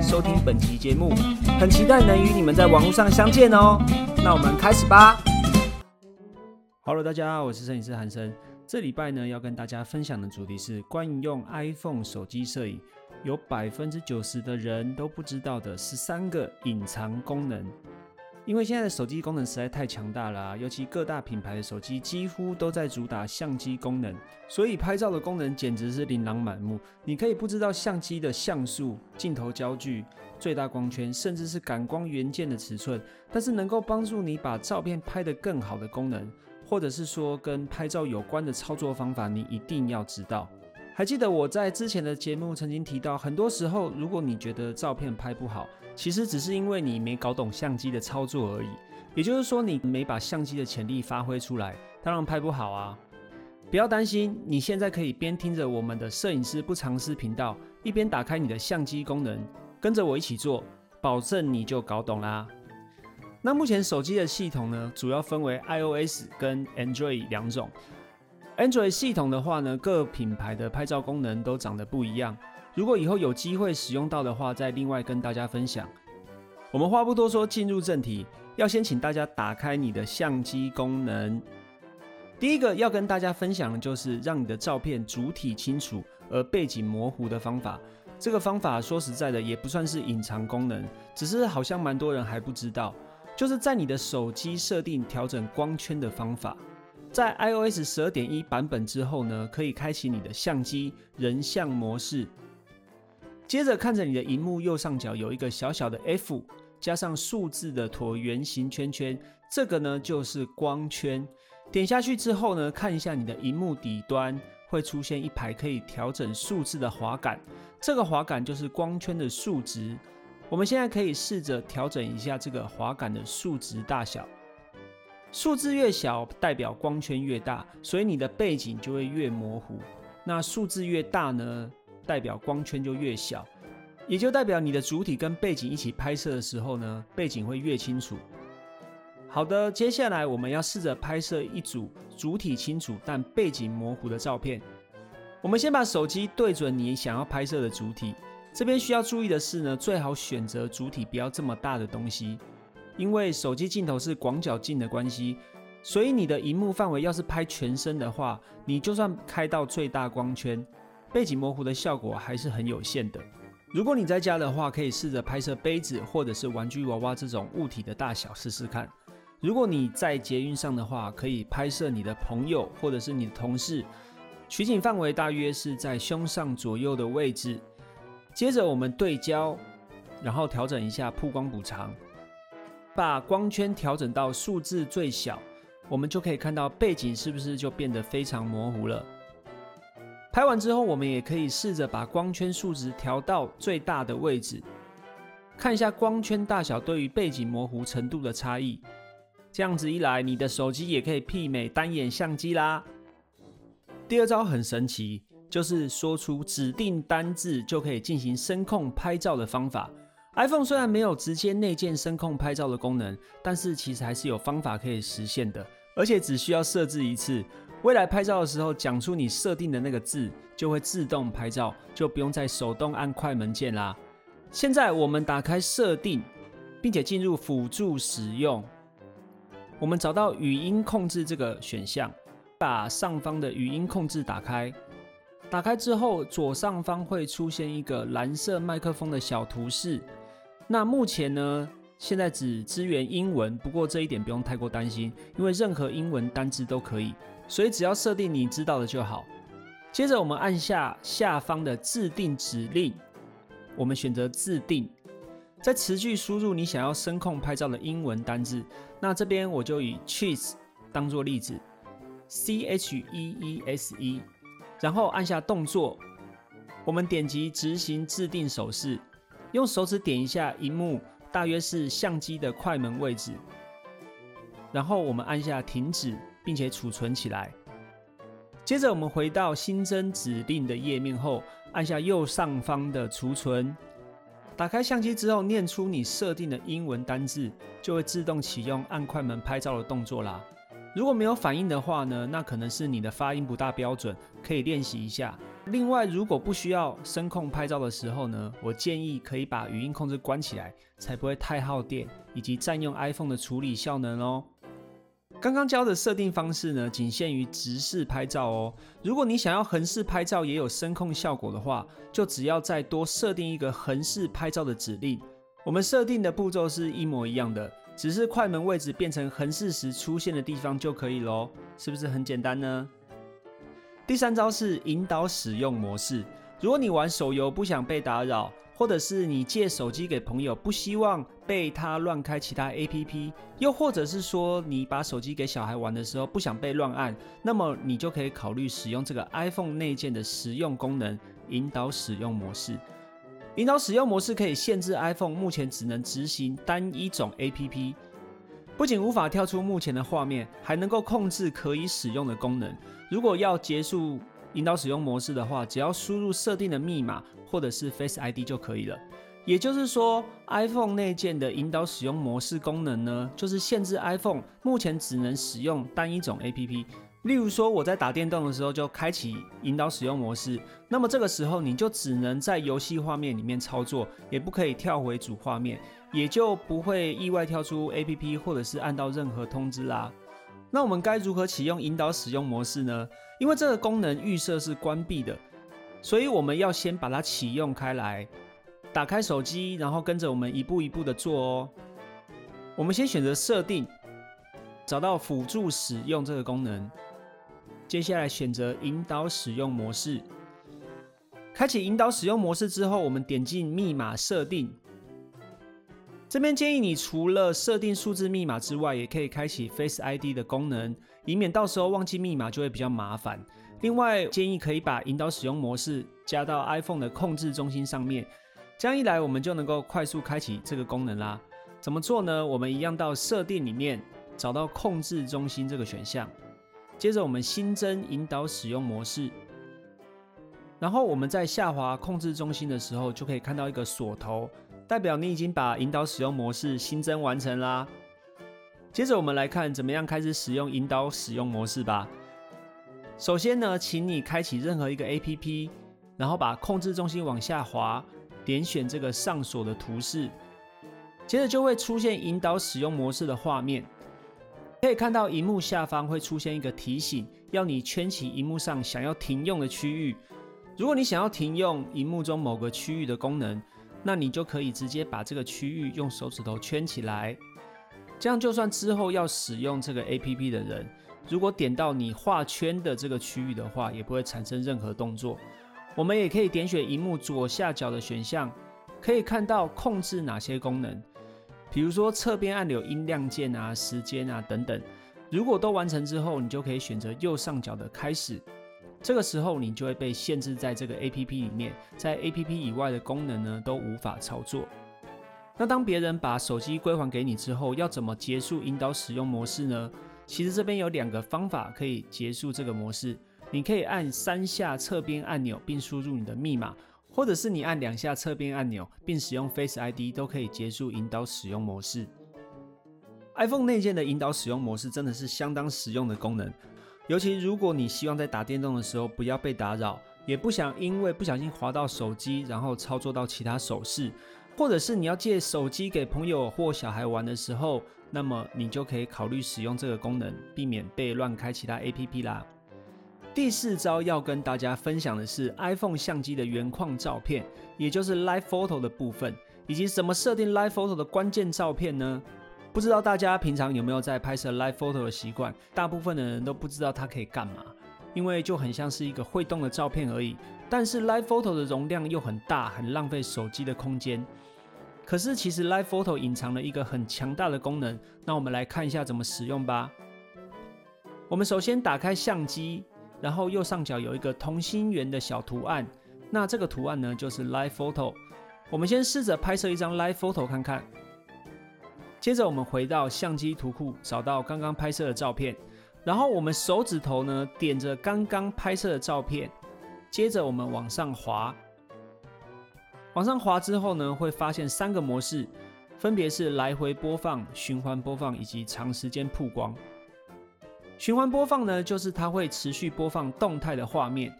收听本期节目，很期待能与你们在网络上相见哦。那我们开始吧。Hello，大家好，我是摄影师韩生。这礼拜呢，要跟大家分享的主题是关于用 iPhone 手机摄影，有百分之九十的人都不知道的十三个隐藏功能。因为现在的手机功能实在太强大了，尤其各大品牌的手机几乎都在主打相机功能，所以拍照的功能简直是琳琅满目。你可以不知道相机的像素、镜头焦距、最大光圈，甚至是感光元件的尺寸，但是能够帮助你把照片拍得更好的功能，或者是说跟拍照有关的操作方法，你一定要知道。还记得我在之前的节目曾经提到，很多时候如果你觉得照片拍不好，其实只是因为你没搞懂相机的操作而已。也就是说，你没把相机的潜力发挥出来，当然拍不好啊。不要担心，你现在可以边听着我们的摄影师不藏私频道，一边打开你的相机功能，跟着我一起做，保证你就搞懂啦。那目前手机的系统呢，主要分为 iOS 跟 Android 两种。Android 系统的话呢，各品牌的拍照功能都长得不一样。如果以后有机会使用到的话，再另外跟大家分享。我们话不多说，进入正题，要先请大家打开你的相机功能。第一个要跟大家分享的就是让你的照片主体清楚而背景模糊的方法。这个方法说实在的，也不算是隐藏功能，只是好像蛮多人还不知道，就是在你的手机设定调整光圈的方法。在 iOS 十二点一版本之后呢，可以开启你的相机人像模式。接着看着你的荧幕右上角有一个小小的 F，加上数字的椭圆形圈圈，这个呢就是光圈。点下去之后呢，看一下你的荧幕底端会出现一排可以调整数字的滑杆，这个滑杆就是光圈的数值。我们现在可以试着调整一下这个滑杆的数值大小。数字越小，代表光圈越大，所以你的背景就会越模糊。那数字越大呢，代表光圈就越小，也就代表你的主体跟背景一起拍摄的时候呢，背景会越清楚。好的，接下来我们要试着拍摄一组主体清楚但背景模糊的照片。我们先把手机对准你想要拍摄的主体，这边需要注意的是呢，最好选择主体不要这么大的东西。因为手机镜头是广角镜的关系，所以你的荧幕范围要是拍全身的话，你就算开到最大光圈，背景模糊的效果还是很有限的。如果你在家的话，可以试着拍摄杯子或者是玩具娃娃这种物体的大小试试看。如果你在捷运上的话，可以拍摄你的朋友或者是你的同事，取景范围大约是在胸上左右的位置。接着我们对焦，然后调整一下曝光补偿。把光圈调整到数字最小，我们就可以看到背景是不是就变得非常模糊了。拍完之后，我们也可以试着把光圈数值调到最大的位置，看一下光圈大小对于背景模糊程度的差异。这样子一来，你的手机也可以媲美单眼相机啦。第二招很神奇，就是说出指定单字就可以进行声控拍照的方法。iPhone 虽然没有直接内建声控拍照的功能，但是其实还是有方法可以实现的，而且只需要设置一次，未来拍照的时候讲出你设定的那个字，就会自动拍照，就不用再手动按快门键啦。现在我们打开设定，并且进入辅助使用，我们找到语音控制这个选项，把上方的语音控制打开。打开之后，左上方会出现一个蓝色麦克风的小图示。那目前呢，现在只支援英文，不过这一点不用太过担心，因为任何英文单字都可以，所以只要设定你知道的就好。接着我们按下下方的自定指令，我们选择自定，在词句输入你想要声控拍照的英文单字。那这边我就以 cheese 当做例子，C H E E S E，然后按下动作，我们点击执行自定手势。用手指点一下荧幕，大约是相机的快门位置，然后我们按下停止，并且储存起来。接着我们回到新增指令的页面后，按下右上方的储存。打开相机之后，念出你设定的英文单字，就会自动启用按快门拍照的动作啦。如果没有反应的话呢，那可能是你的发音不大标准，可以练习一下。另外，如果不需要声控拍照的时候呢，我建议可以把语音控制关起来，才不会太耗电，以及占用 iPhone 的处理效能哦。刚刚教的设定方式呢，仅限于直视拍照哦。如果你想要横视拍照也有声控效果的话，就只要再多设定一个横视拍照的指令。我们设定的步骤是一模一样的，只是快门位置变成横视时出现的地方就可以喽，是不是很简单呢？第三招是引导使用模式。如果你玩手游不想被打扰，或者是你借手机给朋友不希望被他乱开其他 APP，又或者是说你把手机给小孩玩的时候不想被乱按，那么你就可以考虑使用这个 iPhone 内建的实用功能——引导使用模式。引导使用模式可以限制 iPhone 目前只能执行单一种 APP，不仅无法跳出目前的画面，还能够控制可以使用的功能。如果要结束引导使用模式的话，只要输入设定的密码或者是 Face ID 就可以了。也就是说，iPhone 内建的引导使用模式功能呢，就是限制 iPhone 目前只能使用单一种 APP。例如说，我在打电动的时候就开启引导使用模式，那么这个时候你就只能在游戏画面里面操作，也不可以跳回主画面，也就不会意外跳出 APP 或者是按到任何通知啦。那我们该如何启用引导使用模式呢？因为这个功能预设是关闭的，所以我们要先把它启用开来。打开手机，然后跟着我们一步一步的做哦。我们先选择设定，找到辅助使用这个功能。接下来选择引导使用模式，开启引导使用模式之后，我们点进密码设定。这边建议你除了设定数字密码之外，也可以开启 Face ID 的功能，以免到时候忘记密码就会比较麻烦。另外建议可以把引导使用模式加到 iPhone 的控制中心上面，这样一来我们就能够快速开启这个功能啦。怎么做呢？我们一样到设定里面找到控制中心这个选项。接着我们新增引导使用模式，然后我们在下滑控制中心的时候，就可以看到一个锁头，代表你已经把引导使用模式新增完成啦。接着我们来看怎么样开始使用引导使用模式吧。首先呢，请你开启任何一个 APP，然后把控制中心往下滑，点选这个上锁的图示，接着就会出现引导使用模式的画面。可以看到，荧幕下方会出现一个提醒，要你圈起荧幕上想要停用的区域。如果你想要停用荧幕中某个区域的功能，那你就可以直接把这个区域用手指头圈起来。这样，就算之后要使用这个 APP 的人，如果点到你画圈的这个区域的话，也不会产生任何动作。我们也可以点选荧幕左下角的选项，可以看到控制哪些功能。比如说侧边按钮音量键啊、时间啊等等，如果都完成之后，你就可以选择右上角的开始。这个时候你就会被限制在这个 APP 里面，在 APP 以外的功能呢都无法操作。那当别人把手机归还给你之后，要怎么结束引导使用模式呢？其实这边有两个方法可以结束这个模式，你可以按三下侧边按钮并输入你的密码。或者是你按两下侧边按钮，并使用 Face ID 都可以结束引导使用模式。iPhone 内建的引导使用模式真的是相当实用的功能，尤其如果你希望在打电动的时候不要被打扰，也不想因为不小心滑到手机，然后操作到其他手势，或者是你要借手机给朋友或小孩玩的时候，那么你就可以考虑使用这个功能，避免被乱开其他 APP 啦。第四招要跟大家分享的是 iPhone 相机的原框照片，也就是 Live Photo 的部分，以及怎么设定 Live Photo 的关键照片呢？不知道大家平常有没有在拍摄 Live Photo 的习惯？大部分的人都不知道它可以干嘛，因为就很像是一个会动的照片而已。但是 Live Photo 的容量又很大，很浪费手机的空间。可是其实 Live Photo 隐藏了一个很强大的功能，那我们来看一下怎么使用吧。我们首先打开相机。然后右上角有一个同心圆的小图案，那这个图案呢就是 Live Photo。我们先试着拍摄一张 Live Photo 看看。接着我们回到相机图库，找到刚刚拍摄的照片，然后我们手指头呢点着刚刚拍摄的照片，接着我们往上滑，往上滑之后呢，会发现三个模式，分别是来回播放、循环播放以及长时间曝光。循环播放呢，就是它会持续播放动态的画面。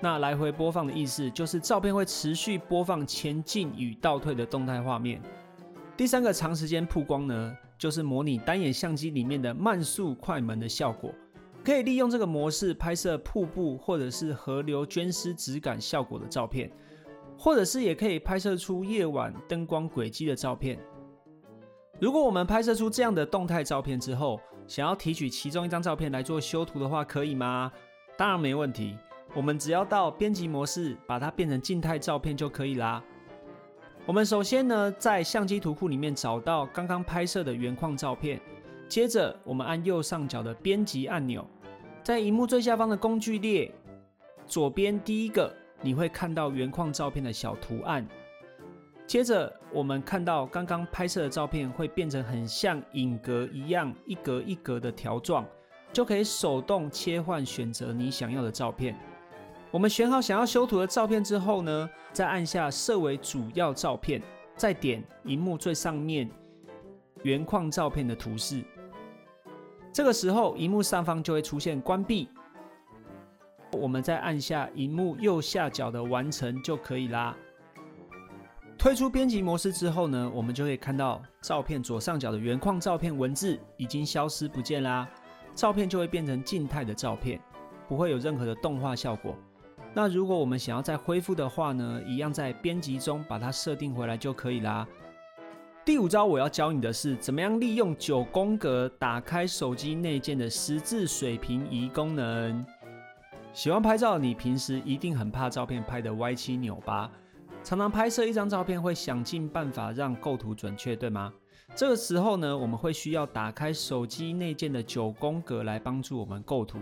那来回播放的意思就是照片会持续播放前进与倒退的动态画面。第三个长时间曝光呢，就是模拟单眼相机里面的慢速快门的效果，可以利用这个模式拍摄瀑布或者是河流涓湿质感效果的照片，或者是也可以拍摄出夜晚灯光轨迹的照片。如果我们拍摄出这样的动态照片之后，想要提取其中一张照片来做修图的话，可以吗？当然没问题。我们只要到编辑模式，把它变成静态照片就可以啦。我们首先呢，在相机图库里面找到刚刚拍摄的原框照片，接着我们按右上角的编辑按钮，在荧幕最下方的工具列左边第一个，你会看到原框照片的小图案。接着我们看到刚刚拍摄的照片会变成很像影格一样，一格一格的条状，就可以手动切换选择你想要的照片。我们选好想要修图的照片之后呢，再按下设为主要照片，再点荧幕最上面原框照片的图示。这个时候，荧幕上方就会出现关闭。我们再按下荧幕右下角的完成就可以啦。退出编辑模式之后呢，我们就会看到照片左上角的原框照片文字已经消失不见啦，照片就会变成静态的照片，不会有任何的动画效果。那如果我们想要再恢复的话呢，一样在编辑中把它设定回来就可以啦。第五招我要教你的是，怎么样利用九宫格打开手机内建的十字水平仪功能。喜欢拍照，你平时一定很怕照片拍的歪七扭八，常常拍摄一张照片会想尽办法让构图准确，对吗？这个时候呢，我们会需要打开手机内建的九宫格来帮助我们构图。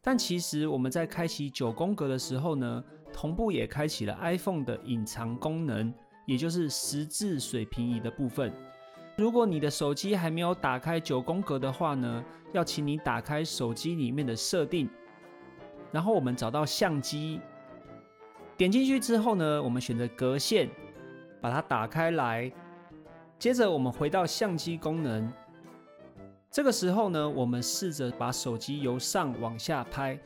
但其实我们在开启九宫格的时候呢，同步也开启了 iPhone 的隐藏功能，也就是十字水平仪的部分。如果你的手机还没有打开九宫格的话呢，要请你打开手机里面的设定，然后我们找到相机，点进去之后呢，我们选择格线，把它打开来，接着我们回到相机功能。这个时候呢，我们试着把手机由上往下拍。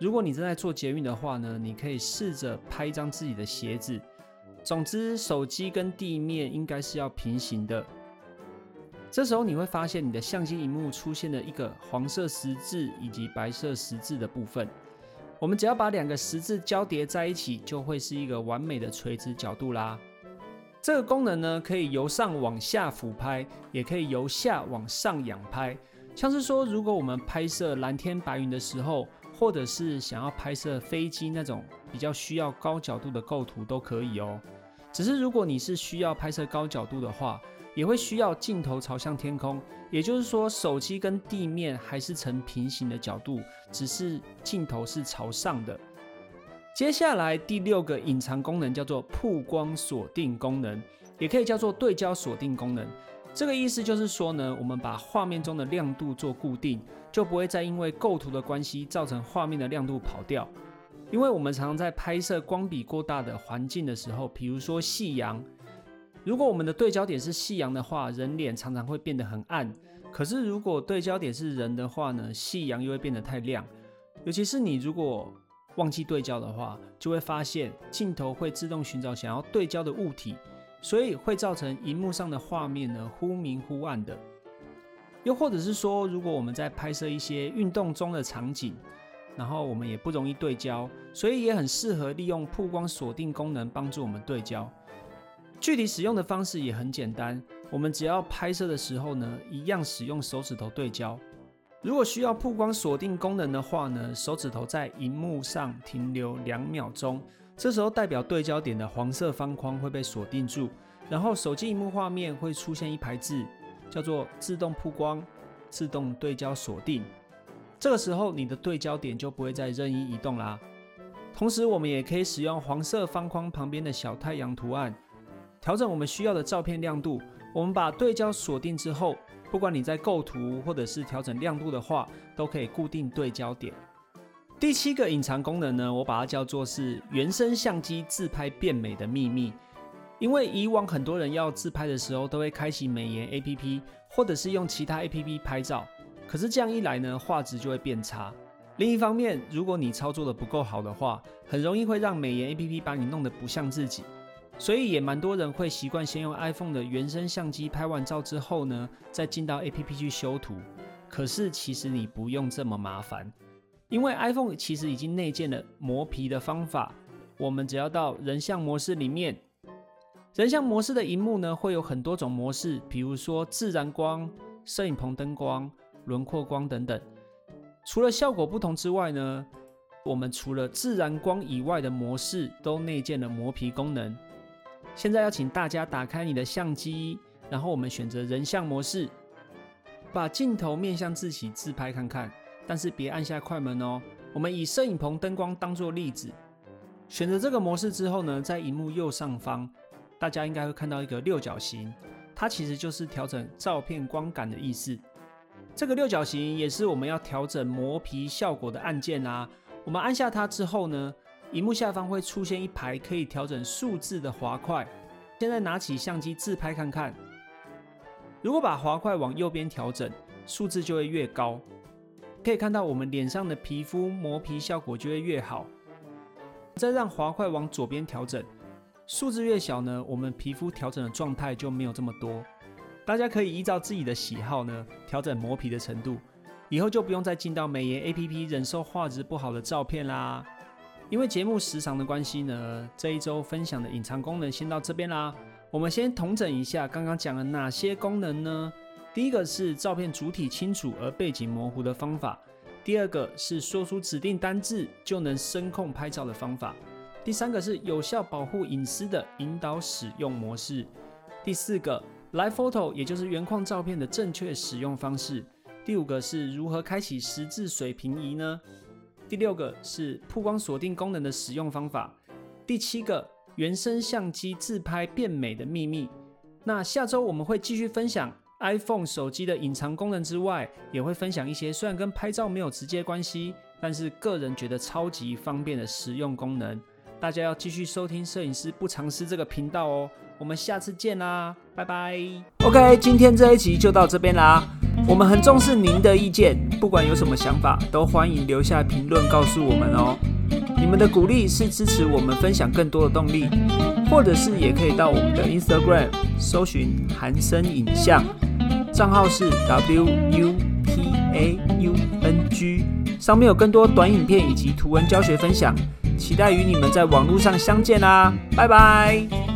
如果你正在做捷运的话呢，你可以试着拍一张自己的鞋子。总之，手机跟地面应该是要平行的。这时候你会发现你的相机荧幕出现了一个黄色十字以及白色十字的部分。我们只要把两个十字交叠在一起，就会是一个完美的垂直角度啦。这个功能呢，可以由上往下俯拍，也可以由下往上仰拍。像是说，如果我们拍摄蓝天白云的时候，或者是想要拍摄飞机那种比较需要高角度的构图，都可以哦。只是如果你是需要拍摄高角度的话，也会需要镜头朝向天空，也就是说，手机跟地面还是呈平行的角度，只是镜头是朝上的。接下来第六个隐藏功能叫做曝光锁定功能，也可以叫做对焦锁定功能。这个意思就是说呢，我们把画面中的亮度做固定，就不会再因为构图的关系造成画面的亮度跑掉。因为我们常常在拍摄光比过大的环境的时候，比如说夕阳，如果我们的对焦点是夕阳的话，人脸常常会变得很暗。可是如果对焦点是人的话呢，夕阳又会变得太亮。尤其是你如果忘记对焦的话，就会发现镜头会自动寻找想要对焦的物体，所以会造成荧幕上的画面呢忽明忽暗的。又或者是说，如果我们在拍摄一些运动中的场景，然后我们也不容易对焦，所以也很适合利用曝光锁定功能帮助我们对焦。具体使用的方式也很简单，我们只要拍摄的时候呢，一样使用手指头对焦。如果需要曝光锁定功能的话呢，手指头在荧幕上停留两秒钟，这时候代表对焦点的黄色方框会被锁定住，然后手机荧幕画面会出现一排字，叫做自动曝光、自动对焦锁定。这个时候你的对焦点就不会再任意移动啦。同时，我们也可以使用黄色方框旁边的小太阳图案，调整我们需要的照片亮度，我们把对焦锁定之后，不管你在构图或者是调整亮度的话，都可以固定对焦点。第七个隐藏功能呢，我把它叫做是原生相机自拍变美的秘密。因为以往很多人要自拍的时候，都会开启美颜 APP，或者是用其他 APP 拍照。可是这样一来呢，画质就会变差。另一方面，如果你操作的不够好的话，很容易会让美颜 APP 把你弄得不像自己。所以也蛮多人会习惯先用 iPhone 的原生相机拍完照之后呢，再进到 APP 去修图。可是其实你不用这么麻烦。因为 iPhone 其实已经内建了磨皮的方法，我们只要到人像模式里面，人像模式的荧幕呢会有很多种模式，比如说自然光、摄影棚灯光、轮廓光等等。除了效果不同之外呢，我们除了自然光以外的模式都内建了磨皮功能。现在要请大家打开你的相机，然后我们选择人像模式，把镜头面向自己自拍看看。但是别按下快门哦。我们以摄影棚灯光当做例子，选择这个模式之后呢，在荧幕右上方，大家应该会看到一个六角形，它其实就是调整照片光感的意思。这个六角形也是我们要调整磨皮效果的按键啊。我们按下它之后呢，荧幕下方会出现一排可以调整数字的滑块。现在拿起相机自拍看看，如果把滑块往右边调整，数字就会越高。可以看到我们脸上的皮肤磨皮效果就会越好。再让滑块往左边调整，数字越小呢，我们皮肤调整的状态就没有这么多。大家可以依照自己的喜好呢调整磨皮的程度，以后就不用再进到美颜 APP 忍受画质不好的照片啦。因为节目时长的关系呢，这一周分享的隐藏功能先到这边啦。我们先统整一下刚刚讲了哪些功能呢？第一个是照片主体清楚而背景模糊的方法，第二个是说出指定单字就能声控拍照的方法，第三个是有效保护隐私的引导使用模式，第四个 Live Photo 也就是原框照片的正确使用方式，第五个是如何开启十字水平仪呢？第六个是曝光锁定功能的使用方法，第七个原生相机自拍变美的秘密。那下周我们会继续分享。iPhone 手机的隐藏功能之外，也会分享一些虽然跟拍照没有直接关系，但是个人觉得超级方便的实用功能。大家要继续收听摄影师不藏私这个频道哦。我们下次见啦，拜拜。OK，今天这一集就到这边啦。我们很重视您的意见，不管有什么想法，都欢迎留下评论告诉我们哦。你们的鼓励是支持我们分享更多的动力，或者是也可以到我们的 Instagram 搜寻韩生影像。账号是 W U P A U N G，上面有更多短影片以及图文教学分享，期待与你们在网络上相见啦，拜拜。